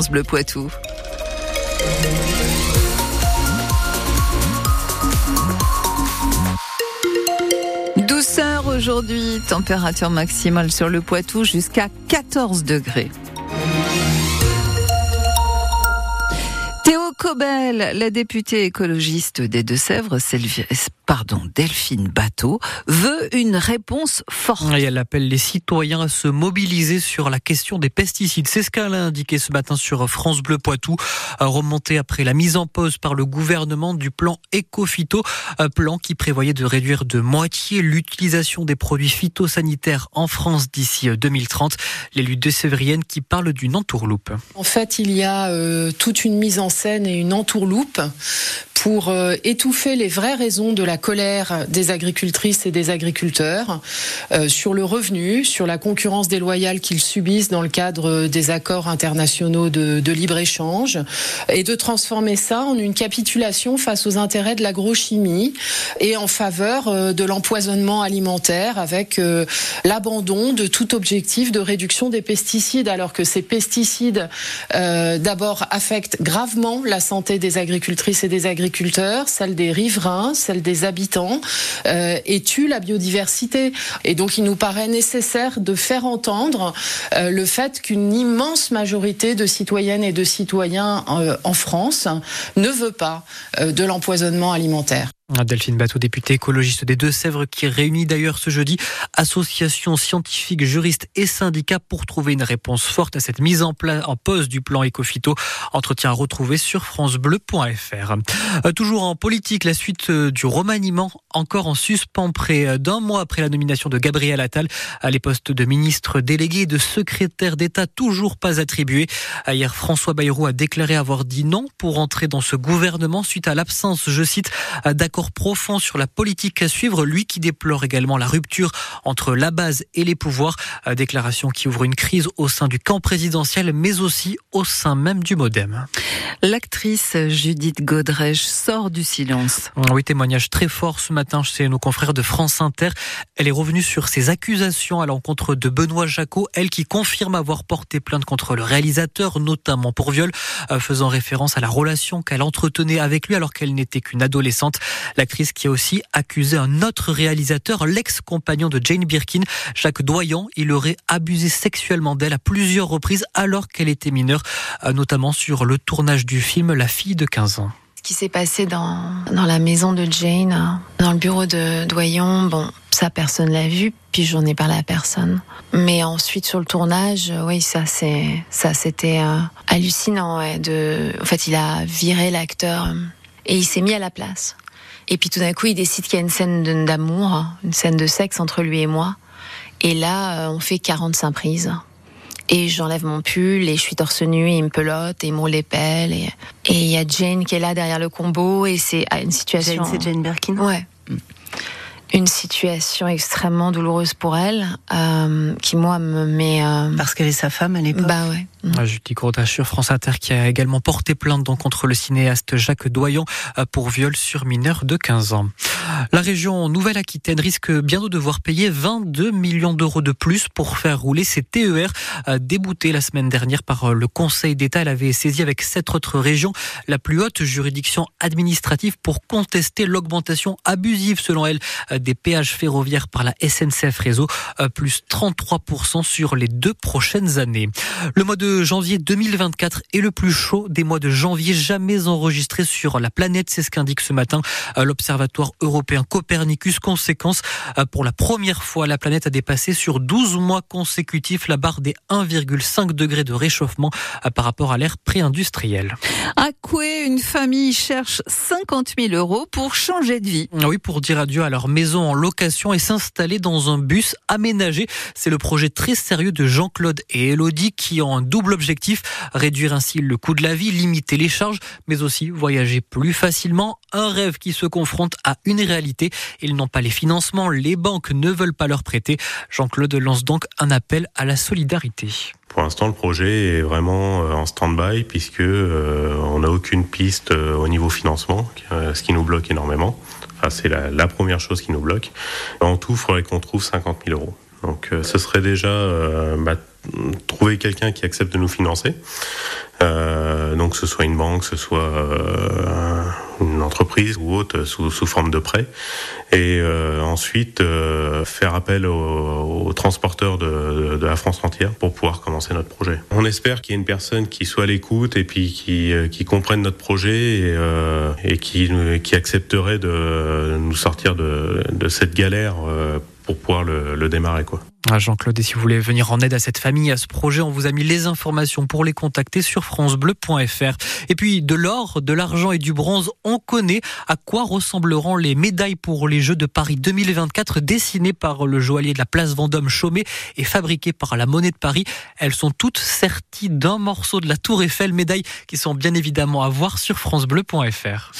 Bleu Poitou. Douceur aujourd'hui, température maximale sur le Poitou jusqu'à 14 degrés. Théo Cobel, la députée écologiste des Deux-Sèvres, pardon, Delphine Bateau, veut une réponse forte. Et elle appelle les citoyens à se mobiliser sur la question des pesticides. C'est ce qu'elle a indiqué ce matin sur France Bleu Poitou, remonté après la mise en pause par le gouvernement du plan Ecofito, un plan qui prévoyait de réduire de moitié l'utilisation des produits phytosanitaires en France d'ici 2030. L'élu de Sévrienne qui parle d'une entourloupe. En fait, il y a euh, toute une mise en scène et une entourloupe pour euh, étouffer les vraies raisons de la colère des agricultrices et des agriculteurs euh, sur le revenu, sur la concurrence déloyale qu'ils subissent dans le cadre des accords internationaux de, de libre-échange, et de transformer ça en une capitulation face aux intérêts de l'agrochimie et en faveur euh, de l'empoisonnement alimentaire avec l'abandon de tout objectif de réduction des pesticides, alors que ces pesticides euh, d'abord affectent gravement la santé des agricultrices et des agriculteurs, celle des riverains, celle des habitants, euh, et tue la biodiversité. Et donc il nous paraît nécessaire de faire entendre euh, le fait qu'une immense majorité de citoyennes et de citoyens euh, en France ne veut pas de l'empoisonnement alimentaire. Delphine Bateau, députée écologiste des Deux-Sèvres, qui réunit d'ailleurs ce jeudi associations scientifiques, juristes et syndicats pour trouver une réponse forte à cette mise en, en pause du plan Ecofito. Entretien à retrouver sur francebleu.fr. Euh, toujours en politique, la suite euh, du remaniement encore en suspens près d'un mois après la nomination de Gabriel Attal à les postes de ministre délégué et de secrétaire d'État toujours pas attribués. Hier, François Bayrou a déclaré avoir dit non pour entrer dans ce gouvernement suite à l'absence, je cite, d'accord profond sur la politique à suivre, lui qui déplore également la rupture entre la base et les pouvoirs. Déclaration qui ouvre une crise au sein du camp présidentiel, mais aussi au sein même du Modem. L'actrice Judith Godrèche sort du silence. Oui, témoignage très fort ce matin chez nos confrères de France Inter. Elle est revenue sur ses accusations à l'encontre de Benoît Jacot, elle qui confirme avoir porté plainte contre le réalisateur, notamment pour viol, faisant référence à la relation qu'elle entretenait avec lui alors qu'elle n'était qu'une adolescente. L'actrice qui a aussi accusé un autre réalisateur, l'ex-compagnon de Jane Birkin, Jacques Doyon. Il aurait abusé sexuellement d'elle à plusieurs reprises alors qu'elle était mineure, notamment sur le tournage du film La fille de 15 ans ce qui s'est passé dans, dans la maison de Jane, dans le bureau de Doyon, bon, ça personne l'a vu, puis j'en ai parlé à personne. Mais ensuite sur le tournage, oui, ça c'est ça c'était euh, hallucinant. En fait, il a viré l'acteur et il s'est mis à la place. Et puis tout d'un coup, il décide qu'il y a une scène d'amour, une scène de sexe entre lui et moi. Et là, on fait 45 prises. Et j'enlève mon pull et je suis torse nu et il me pelote et il me roule les pelles. Et il y a Jane qui est là derrière le combo et c'est une situation... C'est Jane Birkin Ouais. Une situation extrêmement douloureuse pour elle, euh, qui moi me met... Euh... Parce qu'elle est sa femme à l'époque Bah ouais. Mmh. Judy Groda sur France Inter qui a également porté plainte donc contre le cinéaste Jacques Doyon pour viol sur mineur de 15 ans. La région Nouvelle-Aquitaine risque bientôt de devoir payer 22 millions d'euros de plus pour faire rouler ses TER déboutés la semaine dernière par le Conseil d'État. Elle avait saisi avec sept autres régions la plus haute juridiction administrative pour contester l'augmentation abusive selon elle des péages ferroviaires par la SNCF Réseau, plus 33% sur les deux prochaines années. Le mois de janvier 2024 est le plus chaud des mois de janvier jamais enregistré sur la planète. C'est ce qu'indique ce matin l'Observatoire européen Copernicus. Conséquence, pour la première fois, la planète a dépassé sur 12 mois consécutifs la barre des 1,5 degrés de réchauffement par rapport à l'ère pré-industrielle. À Coué, une famille cherche 50 000 euros pour changer de vie. Oui, pour dire adieu à leur maison en location et s'installer dans un bus aménagé. C'est le projet très sérieux de Jean-Claude et Elodie qui ont un double objectif, réduire ainsi le coût de la vie, limiter les charges, mais aussi voyager plus facilement. Un rêve qui se confronte à une réalité. Ils n'ont pas les financements, les banques ne veulent pas leur prêter. Jean-Claude lance donc un appel à la solidarité. Pour l'instant, le projet est vraiment en stand-by puisque euh, on n'a aucune piste euh, au niveau financement, euh, ce qui nous bloque énormément. Enfin, c'est la, première chose qui nous bloque. En tout, il faudrait qu'on trouve 50 000 euros. Donc ce serait déjà bah, trouver quelqu'un qui accepte de nous financer. donc que ce soit une banque, que ce soit une entreprise ou autre sous, sous forme de prêt. Et euh, ensuite euh, faire appel aux, aux transporteurs de, de, la France entière pour pouvoir commencer notre projet. On espère qu'il y ait une personne qui soit à l'écoute et puis qui, euh, qui comprenne notre projet et, euh, et qui, qui accepterait de nous sortir de, de cette galère pour pouvoir le, le démarrer quoi. Ah, Jean-Claude, et si vous voulez venir en aide à cette famille, à ce projet, on vous a mis les informations pour les contacter sur francebleu.fr. Et puis de l'or, de l'argent et du bronze, on connaît à quoi ressembleront les médailles pour les Jeux de Paris 2024 dessinées par le joaillier de la place Vendôme Chaumet et fabriquées par la Monnaie de Paris. Elles sont toutes serties d'un morceau de la Tour Eiffel, médailles qui sont bien évidemment à voir sur francebleu.fr.